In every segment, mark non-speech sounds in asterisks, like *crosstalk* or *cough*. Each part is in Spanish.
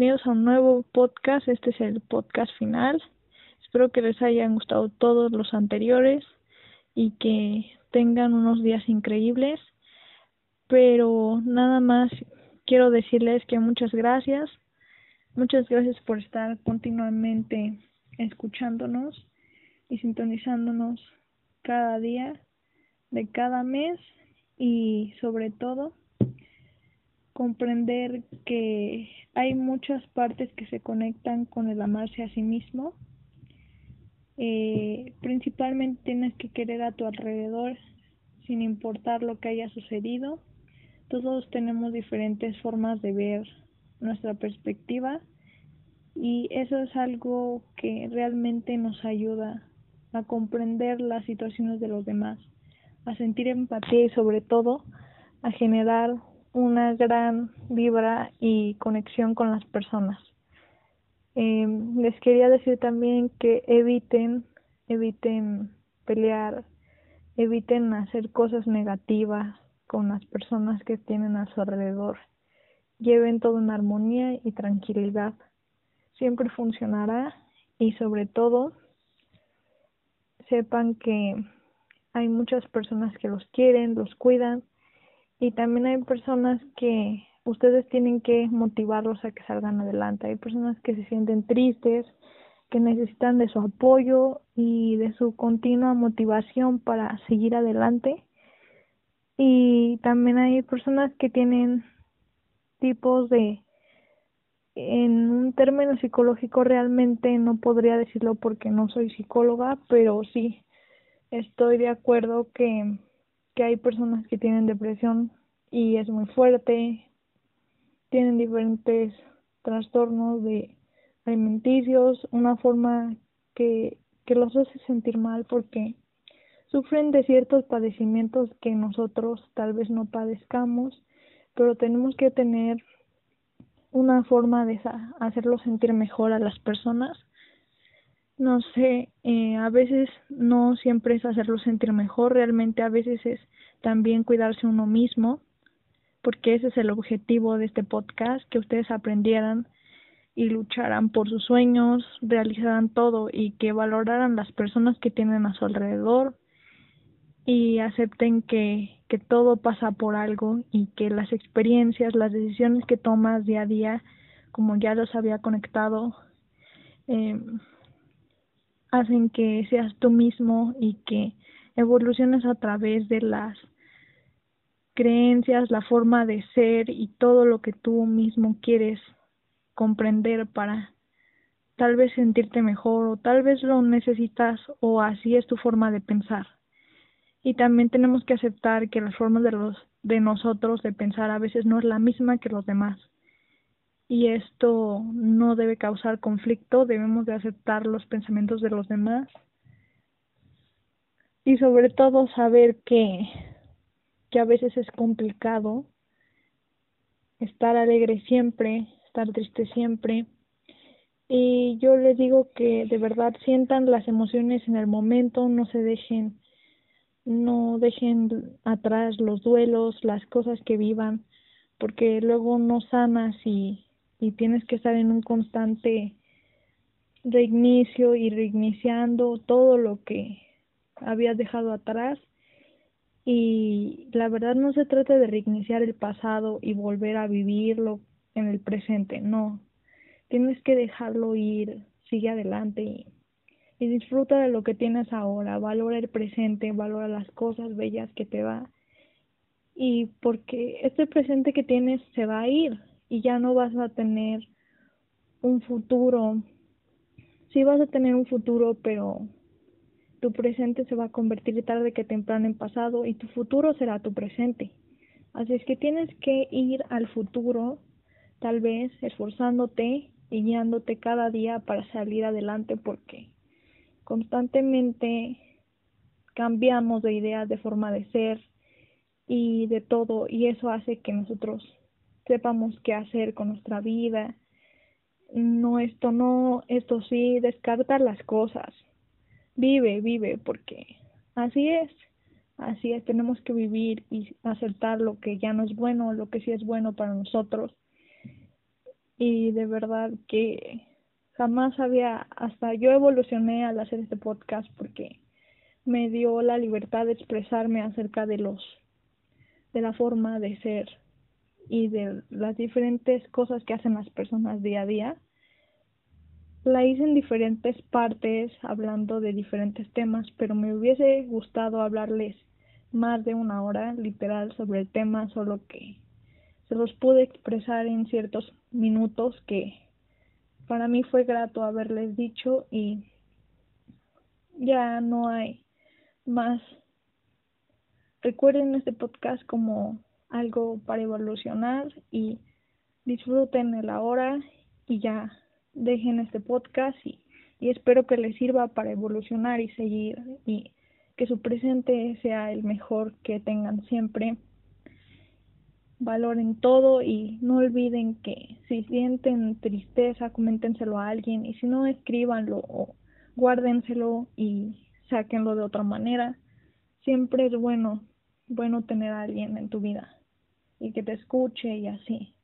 bienvenidos a un nuevo podcast. Este es el podcast final. Espero que les hayan gustado todos los anteriores y que tengan unos días increíbles. Pero nada más quiero decirles que muchas gracias. Muchas gracias por estar continuamente escuchándonos y sintonizándonos cada día de cada mes y sobre todo comprender que hay muchas partes que se conectan con el amarse a sí mismo. Eh, principalmente tienes que querer a tu alrededor sin importar lo que haya sucedido. Todos tenemos diferentes formas de ver nuestra perspectiva y eso es algo que realmente nos ayuda a comprender las situaciones de los demás, a sentir empatía y sobre todo a generar una gran vibra y conexión con las personas. Eh, les quería decir también que eviten, eviten pelear, eviten hacer cosas negativas con las personas que tienen a su alrededor. Lleven todo en armonía y tranquilidad. Siempre funcionará y sobre todo sepan que hay muchas personas que los quieren, los cuidan y también hay personas que ustedes tienen que motivarlos a que salgan adelante. Hay personas que se sienten tristes, que necesitan de su apoyo y de su continua motivación para seguir adelante. Y también hay personas que tienen tipos de, en un término psicológico realmente no podría decirlo porque no soy psicóloga, pero sí estoy de acuerdo que que hay personas que tienen depresión y es muy fuerte, tienen diferentes trastornos de alimenticios, una forma que, que los hace sentir mal porque sufren de ciertos padecimientos que nosotros tal vez no padezcamos, pero tenemos que tener una forma de hacerlo sentir mejor a las personas no sé, eh, a veces no siempre es hacerlo sentir mejor, realmente a veces es también cuidarse uno mismo, porque ese es el objetivo de este podcast, que ustedes aprendieran y lucharan por sus sueños, realizaran todo y que valoraran las personas que tienen a su alrededor y acepten que, que todo pasa por algo y que las experiencias, las decisiones que tomas día a día, como ya los había conectado, eh, hacen que seas tú mismo y que evoluciones a través de las creencias, la forma de ser y todo lo que tú mismo quieres comprender para tal vez sentirte mejor o tal vez lo necesitas o así es tu forma de pensar. Y también tenemos que aceptar que las formas de los de nosotros de pensar a veces no es la misma que los demás y esto no debe causar conflicto, debemos de aceptar los pensamientos de los demás y sobre todo saber que, que a veces es complicado estar alegre siempre, estar triste siempre. Y yo les digo que de verdad sientan las emociones en el momento, no se dejen, no dejen atrás los duelos, las cosas que vivan, porque luego no sanas y y tienes que estar en un constante reinicio y reiniciando todo lo que habías dejado atrás y la verdad no se trata de reiniciar el pasado y volver a vivirlo en el presente, no. Tienes que dejarlo ir, sigue adelante y, y disfruta de lo que tienes ahora, valora el presente, valora las cosas bellas que te da. Y porque este presente que tienes se va a ir, y ya no vas a tener un futuro. Sí vas a tener un futuro, pero tu presente se va a convertir tarde que temprano en pasado y tu futuro será tu presente. Así es que tienes que ir al futuro, tal vez esforzándote y guiándote cada día para salir adelante porque constantemente cambiamos de ideas, de forma de ser y de todo y eso hace que nosotros sepamos qué hacer con nuestra vida. No, esto no, esto sí, descarta las cosas. Vive, vive, porque así es. Así es, tenemos que vivir y aceptar lo que ya no es bueno, lo que sí es bueno para nosotros. y de verdad que jamás había, hasta yo evolucioné al hacer este podcast porque me dio la libertad de expresarme acerca de los, de la forma de ser y de las diferentes cosas que hacen las personas día a día. La hice en diferentes partes, hablando de diferentes temas, pero me hubiese gustado hablarles más de una hora, literal, sobre el tema, solo que se los pude expresar en ciertos minutos que para mí fue grato haberles dicho y ya no hay más. Recuerden este podcast como algo para evolucionar y disfruten el ahora y ya dejen este podcast y, espero que les sirva para evolucionar y seguir y que su presente sea el mejor que tengan siempre valoren todo y no olviden que si sienten tristeza, coméntenselo a alguien y si no, escríbanlo o guárdenselo y sáquenlo de otra manera. Siempre es bueno, bueno tener a alguien en tu vida y que te escuche y así.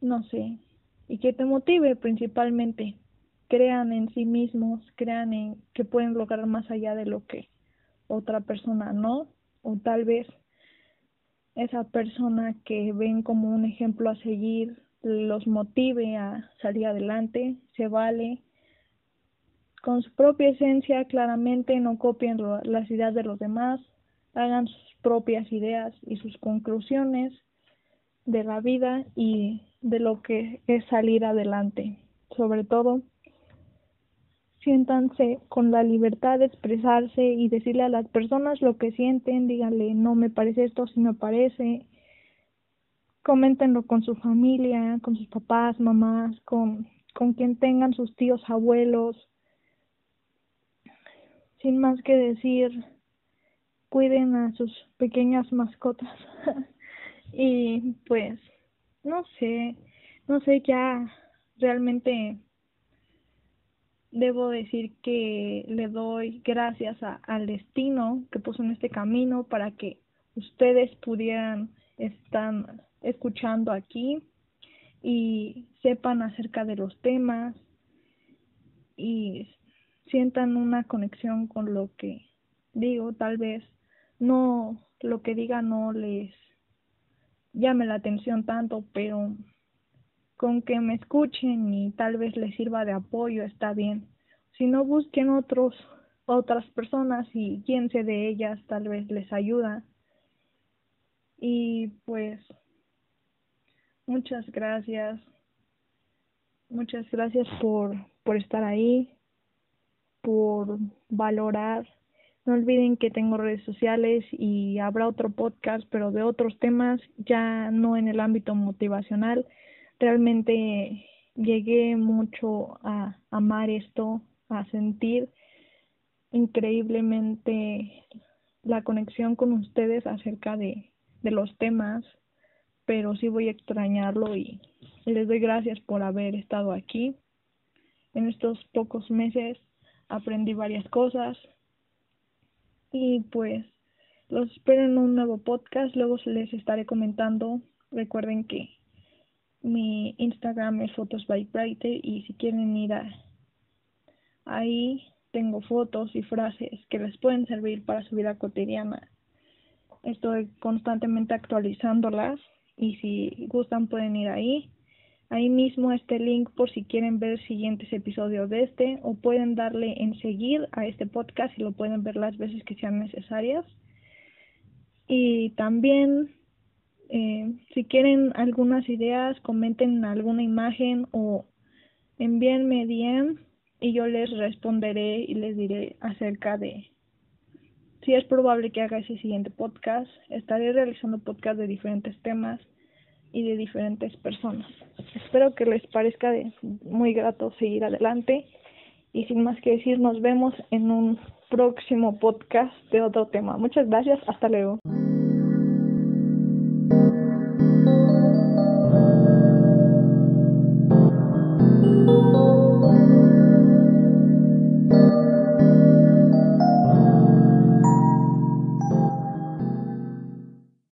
No sé, y que te motive principalmente. Crean en sí mismos, crean en que pueden lograr más allá de lo que otra persona no, o tal vez esa persona que ven como un ejemplo a seguir los motive a salir adelante, se vale. Con su propia esencia, claramente no copien las ideas de los demás, hagan sus propias ideas y sus conclusiones de la vida y de lo que es salir adelante. Sobre todo, siéntanse con la libertad de expresarse y decirle a las personas lo que sienten, díganle, no me parece esto, si me parece, coméntenlo con su familia, con sus papás, mamás, con, con quien tengan sus tíos, abuelos, sin más que decir, cuiden a sus pequeñas mascotas. *laughs* Y pues, no sé, no sé, ya realmente debo decir que le doy gracias al destino que puso en este camino para que ustedes pudieran estar escuchando aquí y sepan acerca de los temas y sientan una conexión con lo que digo, tal vez no lo que diga no les llame la atención tanto, pero con que me escuchen y tal vez les sirva de apoyo está bien. Si no busquen otros otras personas y guíense de ellas, tal vez les ayuda. Y pues muchas gracias. Muchas gracias por por estar ahí, por valorar. No olviden que tengo redes sociales y habrá otro podcast, pero de otros temas, ya no en el ámbito motivacional realmente llegué mucho a amar esto, a sentir increíblemente la conexión con ustedes acerca de, de los temas, pero sí voy a extrañarlo y les doy gracias por haber estado aquí. En estos pocos meses aprendí varias cosas y pues los espero en un nuevo podcast, luego les estaré comentando. Recuerden que mi Instagram es Fotos by Brighter y si quieren ir a ahí tengo fotos y frases que les pueden servir para su vida cotidiana. Estoy constantemente actualizándolas y si gustan pueden ir ahí. Ahí mismo este link por si quieren ver siguientes episodios de este o pueden darle en seguir a este podcast y lo pueden ver las veces que sean necesarias. Y también eh, si quieren algunas ideas, comenten alguna imagen o envíenme DM y yo les responderé y les diré acerca de si es probable que haga ese siguiente podcast. Estaré realizando podcast de diferentes temas y de diferentes personas. Espero que les parezca de muy grato seguir adelante y sin más que decir nos vemos en un próximo podcast de otro tema. Muchas gracias, hasta luego.